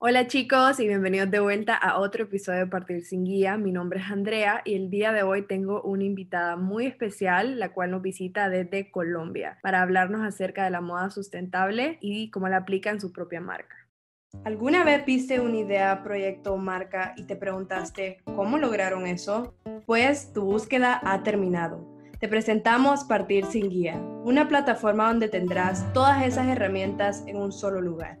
Hola chicos y bienvenidos de vuelta a otro episodio de Partir sin Guía. Mi nombre es Andrea y el día de hoy tengo una invitada muy especial, la cual nos visita desde Colombia, para hablarnos acerca de la moda sustentable y cómo la aplica en su propia marca. ¿Alguna vez viste una idea, proyecto o marca y te preguntaste cómo lograron eso? Pues tu búsqueda ha terminado. Te presentamos Partir sin Guía, una plataforma donde tendrás todas esas herramientas en un solo lugar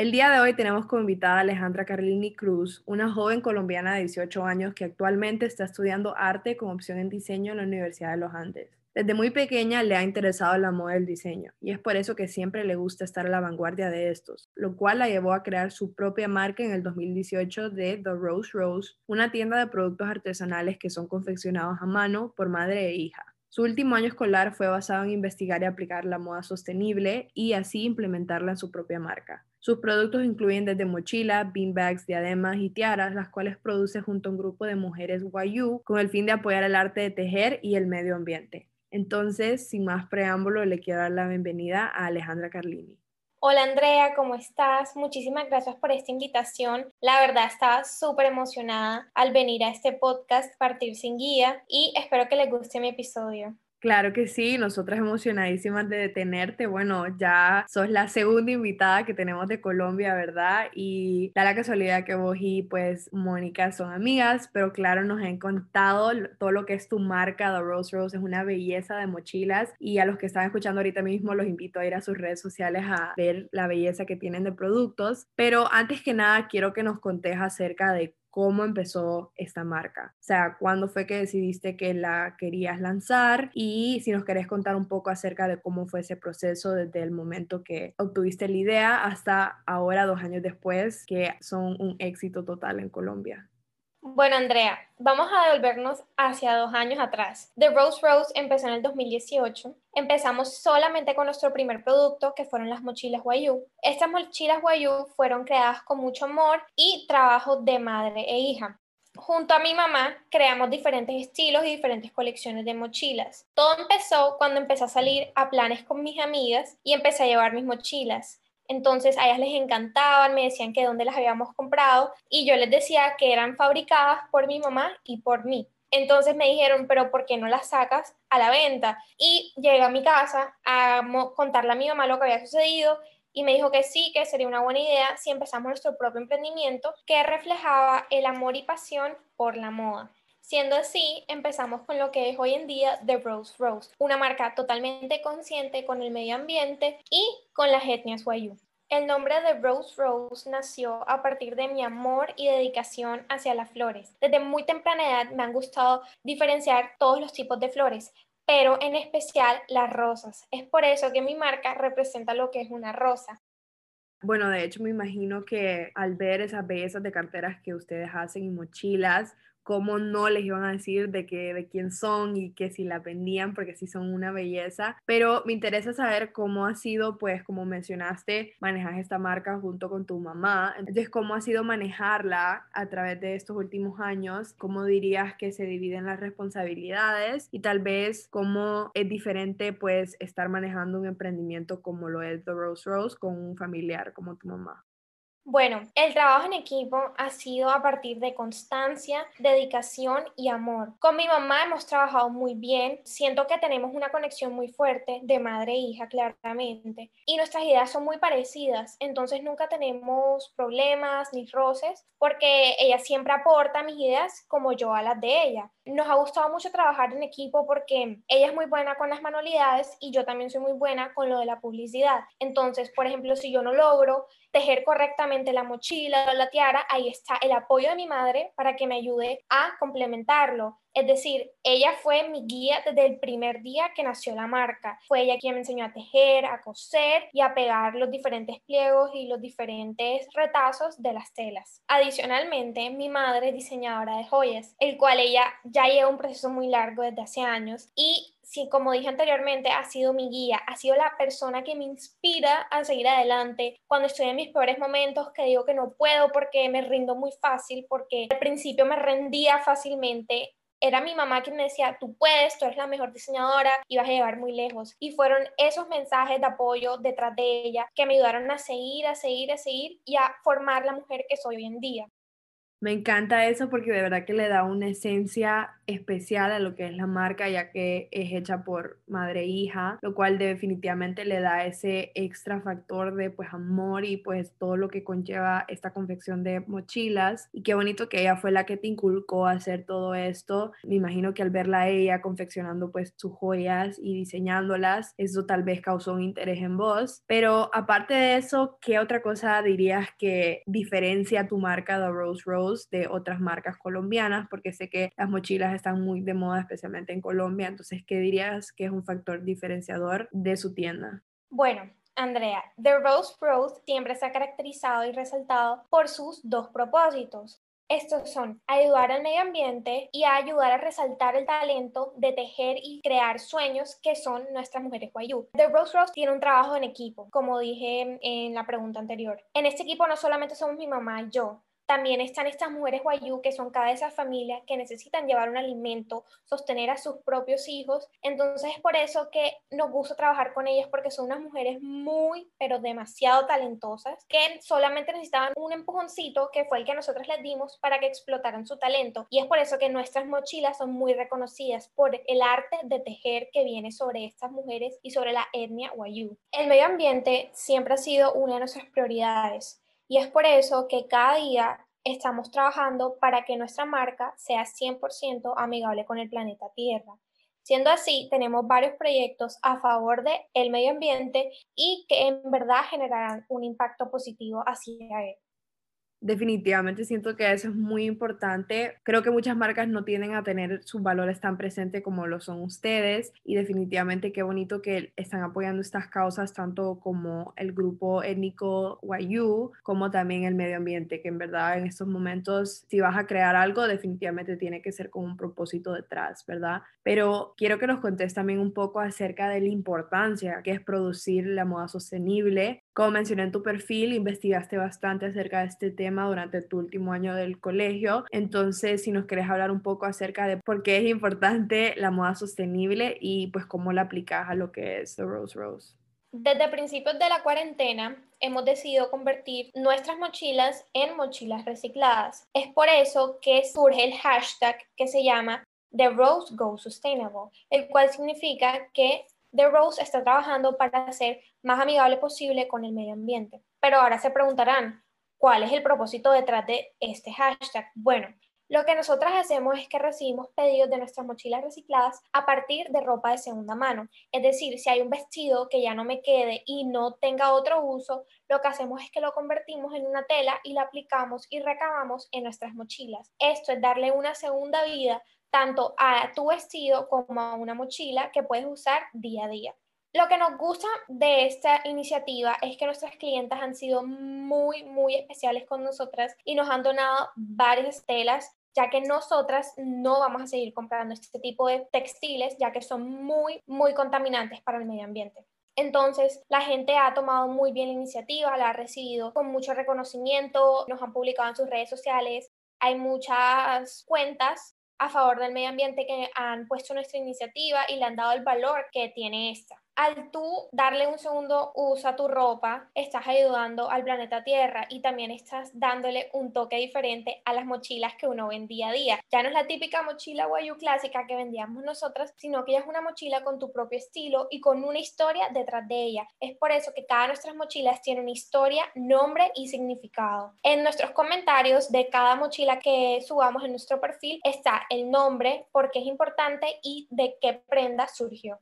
El día de hoy tenemos como invitada a Alejandra Carlini Cruz, una joven colombiana de 18 años que actualmente está estudiando arte con opción en diseño en la Universidad de los Andes. Desde muy pequeña le ha interesado la moda del diseño y es por eso que siempre le gusta estar a la vanguardia de estos, lo cual la llevó a crear su propia marca en el 2018 de The Rose Rose, una tienda de productos artesanales que son confeccionados a mano por madre e hija. Su último año escolar fue basado en investigar y aplicar la moda sostenible y así implementarla en su propia marca. Sus productos incluyen desde mochilas, beanbags, diademas y tiaras, las cuales produce junto a un grupo de mujeres Wayu con el fin de apoyar el arte de tejer y el medio ambiente. Entonces, sin más preámbulo, le quiero dar la bienvenida a Alejandra Carlini. Hola Andrea, ¿cómo estás? Muchísimas gracias por esta invitación. La verdad estaba súper emocionada al venir a este podcast Partir sin Guía y espero que les guste mi episodio. Claro que sí, nosotras emocionadísimas de tenerte. Bueno, ya sos la segunda invitada que tenemos de Colombia, ¿verdad? Y da la casualidad que vos y pues Mónica son amigas, pero claro, nos han contado todo lo que es tu marca, The Rose Rose, es una belleza de mochilas y a los que están escuchando ahorita mismo los invito a ir a sus redes sociales a ver la belleza que tienen de productos. Pero antes que nada, quiero que nos contes acerca de cómo empezó esta marca. O sea, cuándo fue que decidiste que la querías lanzar y si nos querés contar un poco acerca de cómo fue ese proceso desde el momento que obtuviste la idea hasta ahora, dos años después, que son un éxito total en Colombia. Bueno, Andrea, vamos a devolvernos hacia dos años atrás. The Rose Rose empezó en el 2018. Empezamos solamente con nuestro primer producto, que fueron las mochilas Wayu. Estas mochilas Wayu fueron creadas con mucho amor y trabajo de madre e hija. Junto a mi mamá creamos diferentes estilos y diferentes colecciones de mochilas. Todo empezó cuando empecé a salir a planes con mis amigas y empecé a llevar mis mochilas. Entonces a ellas les encantaban, me decían que dónde las habíamos comprado y yo les decía que eran fabricadas por mi mamá y por mí. Entonces me dijeron, pero ¿por qué no las sacas a la venta? Y llegué a mi casa a contarle a mi mamá lo que había sucedido y me dijo que sí, que sería una buena idea si empezamos nuestro propio emprendimiento que reflejaba el amor y pasión por la moda. Siendo así, empezamos con lo que es hoy en día The Rose Rose, una marca totalmente consciente con el medio ambiente y con las etnias Wayu. El nombre de Rose Rose nació a partir de mi amor y dedicación hacia las flores. Desde muy temprana edad me han gustado diferenciar todos los tipos de flores, pero en especial las rosas. Es por eso que mi marca representa lo que es una rosa. Bueno, de hecho me imagino que al ver esas bellezas de carteras que ustedes hacen y mochilas, cómo no les iban a decir de, que, de quién son y que si la vendían porque sí son una belleza. Pero me interesa saber cómo ha sido, pues como mencionaste, manejar esta marca junto con tu mamá. Entonces, ¿cómo ha sido manejarla a través de estos últimos años? ¿Cómo dirías que se dividen las responsabilidades? Y tal vez cómo es diferente, pues, estar manejando un emprendimiento como lo es The Rose Rose con un familiar como tu mamá. Bueno, el trabajo en equipo ha sido a partir de constancia, dedicación y amor. Con mi mamá hemos trabajado muy bien, siento que tenemos una conexión muy fuerte de madre e hija claramente y nuestras ideas son muy parecidas, entonces nunca tenemos problemas ni roces porque ella siempre aporta mis ideas como yo a las de ella. Nos ha gustado mucho trabajar en equipo porque ella es muy buena con las manualidades y yo también soy muy buena con lo de la publicidad. Entonces, por ejemplo, si yo no logro tejer correctamente, la mochila o la tiara, ahí está el apoyo de mi madre para que me ayude a complementarlo. Es decir, ella fue mi guía desde el primer día que nació la marca. Fue ella quien me enseñó a tejer, a coser y a pegar los diferentes pliegos y los diferentes retazos de las telas. Adicionalmente, mi madre diseñadora de joyas, el cual ella ya lleva un proceso muy largo desde hace años y sí, como dije anteriormente, ha sido mi guía, ha sido la persona que me inspira a seguir adelante. Cuando estoy en mis peores momentos, que digo que no puedo porque me rindo muy fácil, porque al principio me rendía fácilmente, era mi mamá quien me decía, tú puedes, tú eres la mejor diseñadora y vas a llevar muy lejos. Y fueron esos mensajes de apoyo detrás de ella que me ayudaron a seguir, a seguir, a seguir y a formar la mujer que soy hoy en día. Me encanta eso porque de verdad que le da una esencia especial a lo que es la marca, ya que es hecha por madre e hija, lo cual definitivamente le da ese extra factor de pues amor y pues todo lo que conlleva esta confección de mochilas. Y qué bonito que ella fue la que te inculcó hacer todo esto. Me imagino que al verla a ella confeccionando pues sus joyas y diseñándolas, eso tal vez causó un interés en vos. Pero aparte de eso, ¿qué otra cosa dirías que diferencia tu marca de Rose Rose? De otras marcas colombianas, porque sé que las mochilas están muy de moda, especialmente en Colombia. Entonces, ¿qué dirías que es un factor diferenciador de su tienda? Bueno, Andrea, The Rose Rose siempre se ha caracterizado y resaltado por sus dos propósitos. Estos son ayudar al medio ambiente y ayudar a resaltar el talento de tejer y crear sueños que son nuestras mujeres guayú. The Rose Rose tiene un trabajo en equipo, como dije en la pregunta anterior. En este equipo no solamente somos mi mamá y yo, también están estas mujeres guayú que son cada esa familia que necesitan llevar un alimento, sostener a sus propios hijos. Entonces es por eso que nos gusta trabajar con ellas porque son unas mujeres muy, pero demasiado talentosas que solamente necesitaban un empujoncito que fue el que nosotros les dimos para que explotaran su talento. Y es por eso que nuestras mochilas son muy reconocidas por el arte de tejer que viene sobre estas mujeres y sobre la etnia guayú. El medio ambiente siempre ha sido una de nuestras prioridades y es por eso que cada día estamos trabajando para que nuestra marca sea 100% amigable con el planeta Tierra. Siendo así, tenemos varios proyectos a favor del el medio ambiente y que en verdad generarán un impacto positivo hacia él. Definitivamente siento que eso es muy importante. Creo que muchas marcas no tienden a tener sus valores tan presentes como lo son ustedes y definitivamente qué bonito que están apoyando estas causas tanto como el grupo étnico YU como también el medio ambiente, que en verdad en estos momentos si vas a crear algo definitivamente tiene que ser con un propósito detrás, ¿verdad? Pero quiero que nos contes también un poco acerca de la importancia que es producir la moda sostenible como mencioné en tu perfil, investigaste bastante acerca de este tema durante tu último año del colegio. Entonces, si nos quieres hablar un poco acerca de por qué es importante la moda sostenible y pues cómo la aplicas a lo que es The Rose Rose. Desde principios de la cuarentena hemos decidido convertir nuestras mochilas en mochilas recicladas. Es por eso que surge el hashtag que se llama The Rose Go Sustainable, el cual significa que The Rose está trabajando para ser más amigable posible con el medio ambiente. Pero ahora se preguntarán, ¿cuál es el propósito detrás de este hashtag? Bueno, lo que nosotras hacemos es que recibimos pedidos de nuestras mochilas recicladas a partir de ropa de segunda mano. Es decir, si hay un vestido que ya no me quede y no tenga otro uso, lo que hacemos es que lo convertimos en una tela y la aplicamos y recabamos en nuestras mochilas. Esto es darle una segunda vida tanto a tu vestido como a una mochila que puedes usar día a día. Lo que nos gusta de esta iniciativa es que nuestras clientas han sido muy, muy especiales con nosotras y nos han donado varias telas, ya que nosotras no vamos a seguir comprando este tipo de textiles, ya que son muy, muy contaminantes para el medio ambiente. Entonces, la gente ha tomado muy bien la iniciativa, la ha recibido con mucho reconocimiento, nos han publicado en sus redes sociales, hay muchas cuentas a favor del medio ambiente que han puesto nuestra iniciativa y le han dado el valor que tiene esta al tú darle un segundo uso a tu ropa, estás ayudando al planeta Tierra y también estás dándole un toque diferente a las mochilas que uno ven día a día. Ya no es la típica mochila guayu clásica que vendíamos nosotras, sino que ya es una mochila con tu propio estilo y con una historia detrás de ella. Es por eso que cada de nuestras mochilas tiene una historia, nombre y significado. En nuestros comentarios de cada mochila que subamos en nuestro perfil está el nombre, por qué es importante y de qué prenda surgió.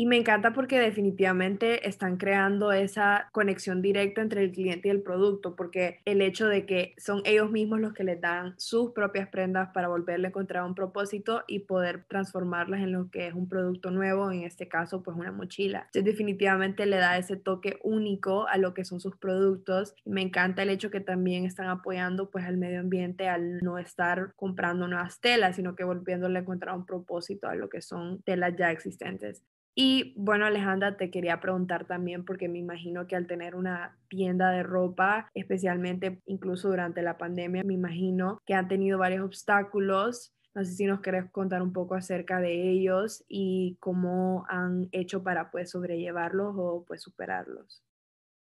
Y me encanta porque definitivamente están creando esa conexión directa entre el cliente y el producto, porque el hecho de que son ellos mismos los que les dan sus propias prendas para volverle a encontrar un propósito y poder transformarlas en lo que es un producto nuevo, en este caso pues una mochila. Entonces definitivamente le da ese toque único a lo que son sus productos. Me encanta el hecho que también están apoyando pues al medio ambiente al no estar comprando nuevas telas, sino que volviéndole a encontrar un propósito a lo que son telas ya existentes. Y bueno, Alejandra, te quería preguntar también, porque me imagino que al tener una tienda de ropa, especialmente incluso durante la pandemia, me imagino que han tenido varios obstáculos. No sé si nos querés contar un poco acerca de ellos y cómo han hecho para pues sobrellevarlos o pues superarlos.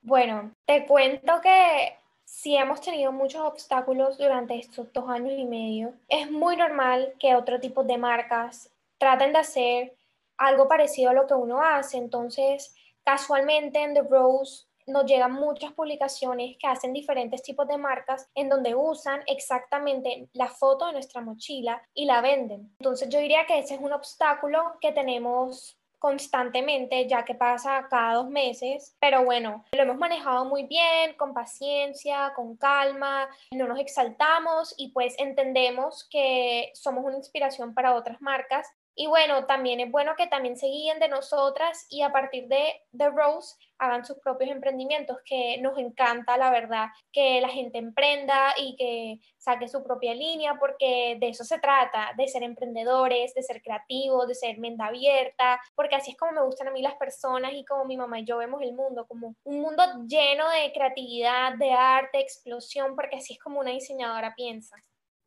Bueno, te cuento que si hemos tenido muchos obstáculos durante estos dos años y medio. Es muy normal que otro tipo de marcas traten de hacer algo parecido a lo que uno hace. Entonces, casualmente en The Rose nos llegan muchas publicaciones que hacen diferentes tipos de marcas en donde usan exactamente la foto de nuestra mochila y la venden. Entonces yo diría que ese es un obstáculo que tenemos constantemente, ya que pasa cada dos meses, pero bueno, lo hemos manejado muy bien, con paciencia, con calma, no nos exaltamos y pues entendemos que somos una inspiración para otras marcas y bueno, también es bueno que también se guíen de nosotras y a partir de The Rose hagan sus propios emprendimientos, que nos encanta, la verdad, que la gente emprenda y que saque su propia línea, porque de eso se trata, de ser emprendedores, de ser creativos, de ser mente abierta, porque así es como me gustan a mí las personas y como mi mamá y yo vemos el mundo, como un mundo lleno de creatividad, de arte, explosión, porque así es como una diseñadora piensa.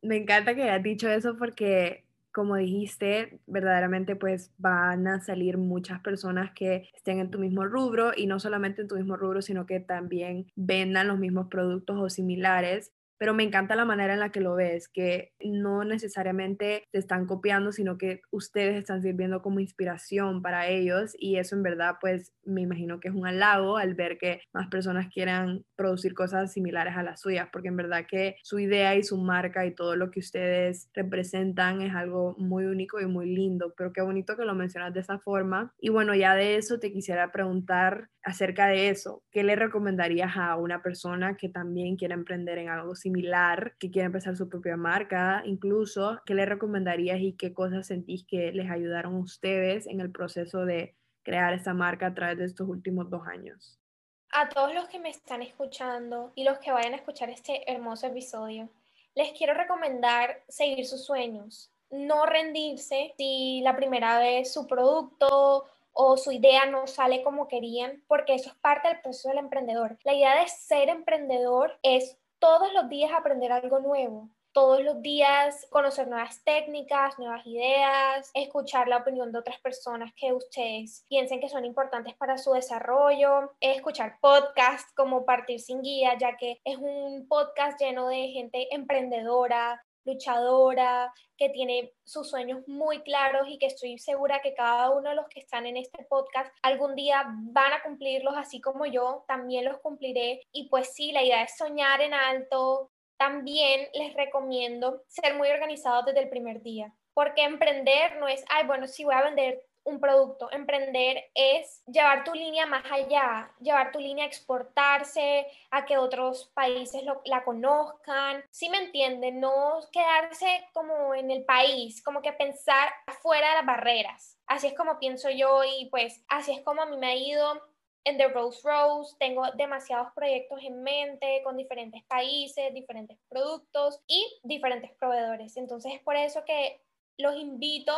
Me encanta que hayas dicho eso porque como dijiste, verdaderamente pues van a salir muchas personas que estén en tu mismo rubro y no solamente en tu mismo rubro, sino que también vendan los mismos productos o similares pero me encanta la manera en la que lo ves, que no necesariamente te están copiando, sino que ustedes están sirviendo como inspiración para ellos y eso en verdad pues me imagino que es un halago al ver que más personas quieran producir cosas similares a las suyas, porque en verdad que su idea y su marca y todo lo que ustedes representan es algo muy único y muy lindo, pero qué bonito que lo mencionas de esa forma. Y bueno, ya de eso te quisiera preguntar acerca de eso, ¿qué le recomendarías a una persona que también quiera emprender en algo similar? similar, que quiere empezar su propia marca, incluso, ¿qué le recomendarías y qué cosas sentís que les ayudaron a ustedes en el proceso de crear esta marca a través de estos últimos dos años? A todos los que me están escuchando y los que vayan a escuchar este hermoso episodio, les quiero recomendar seguir sus sueños, no rendirse si la primera vez su producto o su idea no sale como querían, porque eso es parte del proceso del emprendedor. La idea de ser emprendedor es todos los días aprender algo nuevo, todos los días conocer nuevas técnicas, nuevas ideas, escuchar la opinión de otras personas que ustedes piensen que son importantes para su desarrollo, escuchar podcasts como Partir sin Guía, ya que es un podcast lleno de gente emprendedora, luchadora, que tiene sus sueños muy claros y que estoy segura que cada uno de los que están en este podcast algún día van a cumplirlos así como yo, también los cumpliré. Y pues sí, la idea es soñar en alto. También les recomiendo ser muy organizados desde el primer día, porque emprender no es, ay, bueno, sí voy a vender un producto. Emprender es llevar tu línea más allá, llevar tu línea a exportarse, a que otros países la conozcan. Si me entienden, no quedarse como en el país, como que pensar fuera de las barreras. Así es como pienso yo y pues así es como a mí me ha ido en The Rose Rose. Tengo demasiados proyectos en mente con diferentes países, diferentes productos y diferentes proveedores. Entonces es por eso que los invito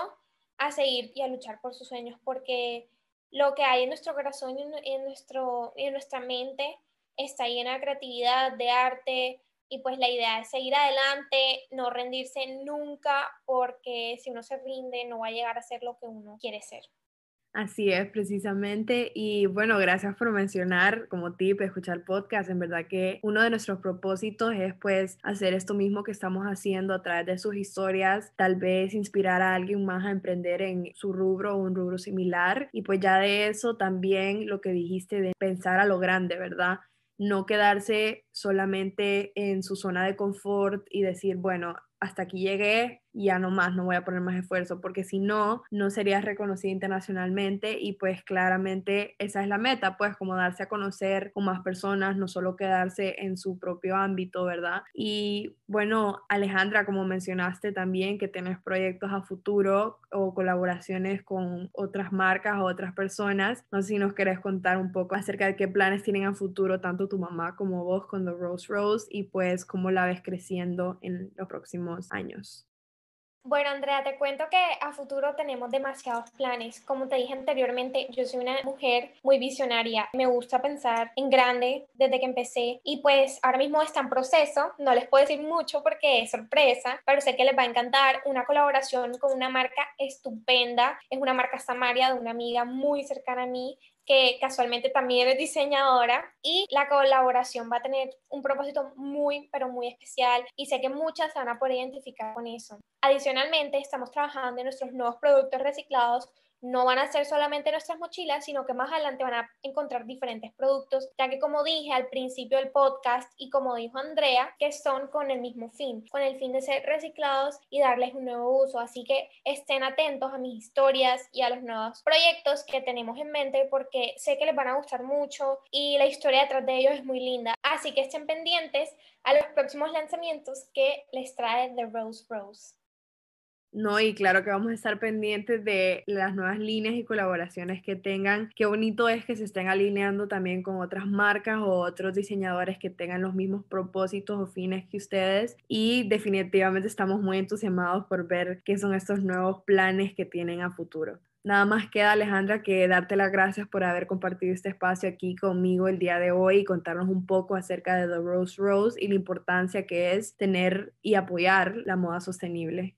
a seguir y a luchar por sus sueños, porque lo que hay en nuestro corazón y en, nuestro, en nuestra mente está llena de creatividad, de arte, y pues la idea es seguir adelante, no rendirse nunca, porque si uno se rinde no va a llegar a ser lo que uno quiere ser. Así es, precisamente. Y bueno, gracias por mencionar como tip escuchar podcast. En verdad que uno de nuestros propósitos es pues hacer esto mismo que estamos haciendo a través de sus historias, tal vez inspirar a alguien más a emprender en su rubro o un rubro similar. Y pues ya de eso también lo que dijiste de pensar a lo grande, ¿verdad? no quedarse solamente en su zona de confort y decir, bueno, hasta aquí llegué, ya no más, no voy a poner más esfuerzo, porque si no, no serías reconocida internacionalmente y pues claramente esa es la meta, pues como darse a conocer con más personas, no solo quedarse en su propio ámbito, ¿verdad? Y bueno, Alejandra, como mencionaste también que tienes proyectos a futuro o colaboraciones con otras marcas o otras personas, no sé si nos querés contar un poco acerca de qué planes tienen a futuro tanto tu mamá como vos con The Rose Rose y pues cómo la ves creciendo en los próximos años. Bueno, Andrea, te cuento que a futuro tenemos demasiados planes. Como te dije anteriormente, yo soy una mujer muy visionaria. Me gusta pensar en grande desde que empecé y pues ahora mismo está en proceso. No les puedo decir mucho porque es sorpresa, pero sé que les va a encantar una colaboración con una marca estupenda. Es una marca Samaria de una amiga muy cercana a mí que casualmente también es diseñadora y la colaboración va a tener un propósito muy, pero muy especial y sé que muchas se van a poder identificar con eso. Adicionalmente, estamos trabajando en nuestros nuevos productos reciclados no van a ser solamente nuestras mochilas, sino que más adelante van a encontrar diferentes productos, ya que como dije al principio del podcast y como dijo Andrea, que son con el mismo fin, con el fin de ser reciclados y darles un nuevo uso. Así que estén atentos a mis historias y a los nuevos proyectos que tenemos en mente porque sé que les van a gustar mucho y la historia detrás de ellos es muy linda. Así que estén pendientes a los próximos lanzamientos que les trae The Rose Rose. No, y claro que vamos a estar pendientes de las nuevas líneas y colaboraciones que tengan. Qué bonito es que se estén alineando también con otras marcas o otros diseñadores que tengan los mismos propósitos o fines que ustedes. Y definitivamente estamos muy entusiasmados por ver qué son estos nuevos planes que tienen a futuro. Nada más queda, Alejandra, que darte las gracias por haber compartido este espacio aquí conmigo el día de hoy y contarnos un poco acerca de The Rose Rose y la importancia que es tener y apoyar la moda sostenible.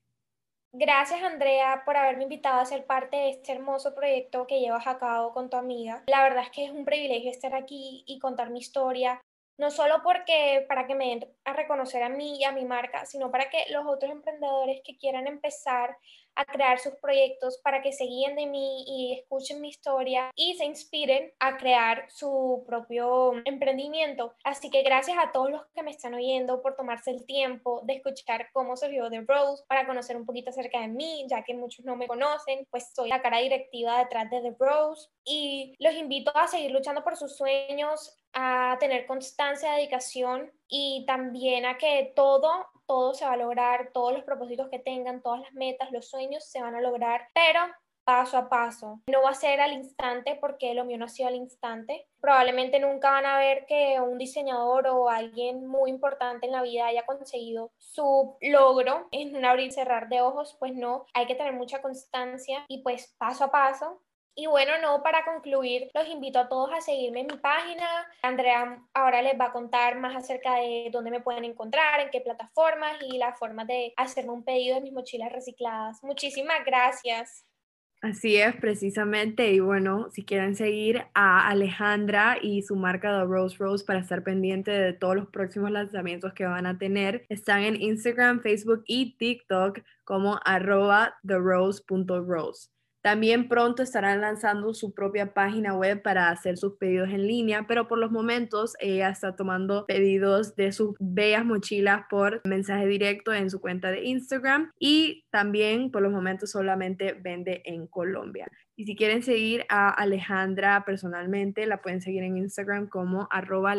Gracias Andrea por haberme invitado a ser parte de este hermoso proyecto que llevas a cabo con tu amiga. La verdad es que es un privilegio estar aquí y contar mi historia, no solo porque para que me den a reconocer a mí y a mi marca, sino para que los otros emprendedores que quieran empezar a crear sus proyectos para que se guíen de mí y escuchen mi historia y se inspiren a crear su propio emprendimiento. Así que gracias a todos los que me están oyendo por tomarse el tiempo de escuchar cómo surgió The Rose para conocer un poquito acerca de mí, ya que muchos no me conocen, pues soy la cara directiva detrás de The Rose y los invito a seguir luchando por sus sueños, a tener constancia, dedicación y también a que todo todo se va a lograr, todos los propósitos que tengan, todas las metas, los sueños se van a lograr, pero paso a paso. No va a ser al instante porque lo mío no ha sido al instante. Probablemente nunca van a ver que un diseñador o alguien muy importante en la vida haya conseguido su logro en un abrir y cerrar de ojos, pues no, hay que tener mucha constancia y pues paso a paso y bueno, no, para concluir, los invito a todos a seguirme en mi página. Andrea ahora les va a contar más acerca de dónde me pueden encontrar, en qué plataformas y las formas de hacerme un pedido de mis mochilas recicladas. Muchísimas gracias. Así es, precisamente. Y bueno, si quieren seguir a Alejandra y su marca The Rose Rose para estar pendiente de todos los próximos lanzamientos que van a tener, están en Instagram, Facebook y TikTok como arroba therose.rose. También pronto estarán lanzando su propia página web para hacer sus pedidos en línea, pero por los momentos ella está tomando pedidos de sus bellas mochilas por mensaje directo en su cuenta de Instagram y también por los momentos solamente vende en Colombia. Y si quieren seguir a Alejandra personalmente, la pueden seguir en Instagram como arroba.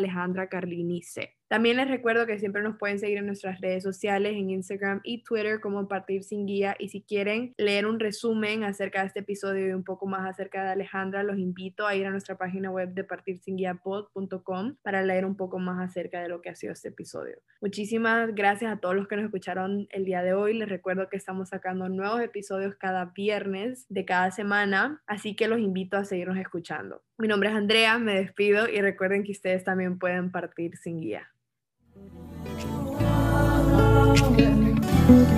También les recuerdo que siempre nos pueden seguir en nuestras redes sociales, en Instagram y Twitter como Partir Sin Guía. Y si quieren leer un resumen acerca de este episodio y un poco más acerca de Alejandra, los invito a ir a nuestra página web de partirsinguiapod.com para leer un poco más acerca de lo que ha sido este episodio. Muchísimas gracias a todos los que nos escucharon el día de hoy. Les recuerdo que estamos sacando nuevos episodios cada viernes de cada semana, así que los invito a seguirnos escuchando. Mi nombre es Andrea, me despido y recuerden que ustedes también pueden partir sin guía. Thank you.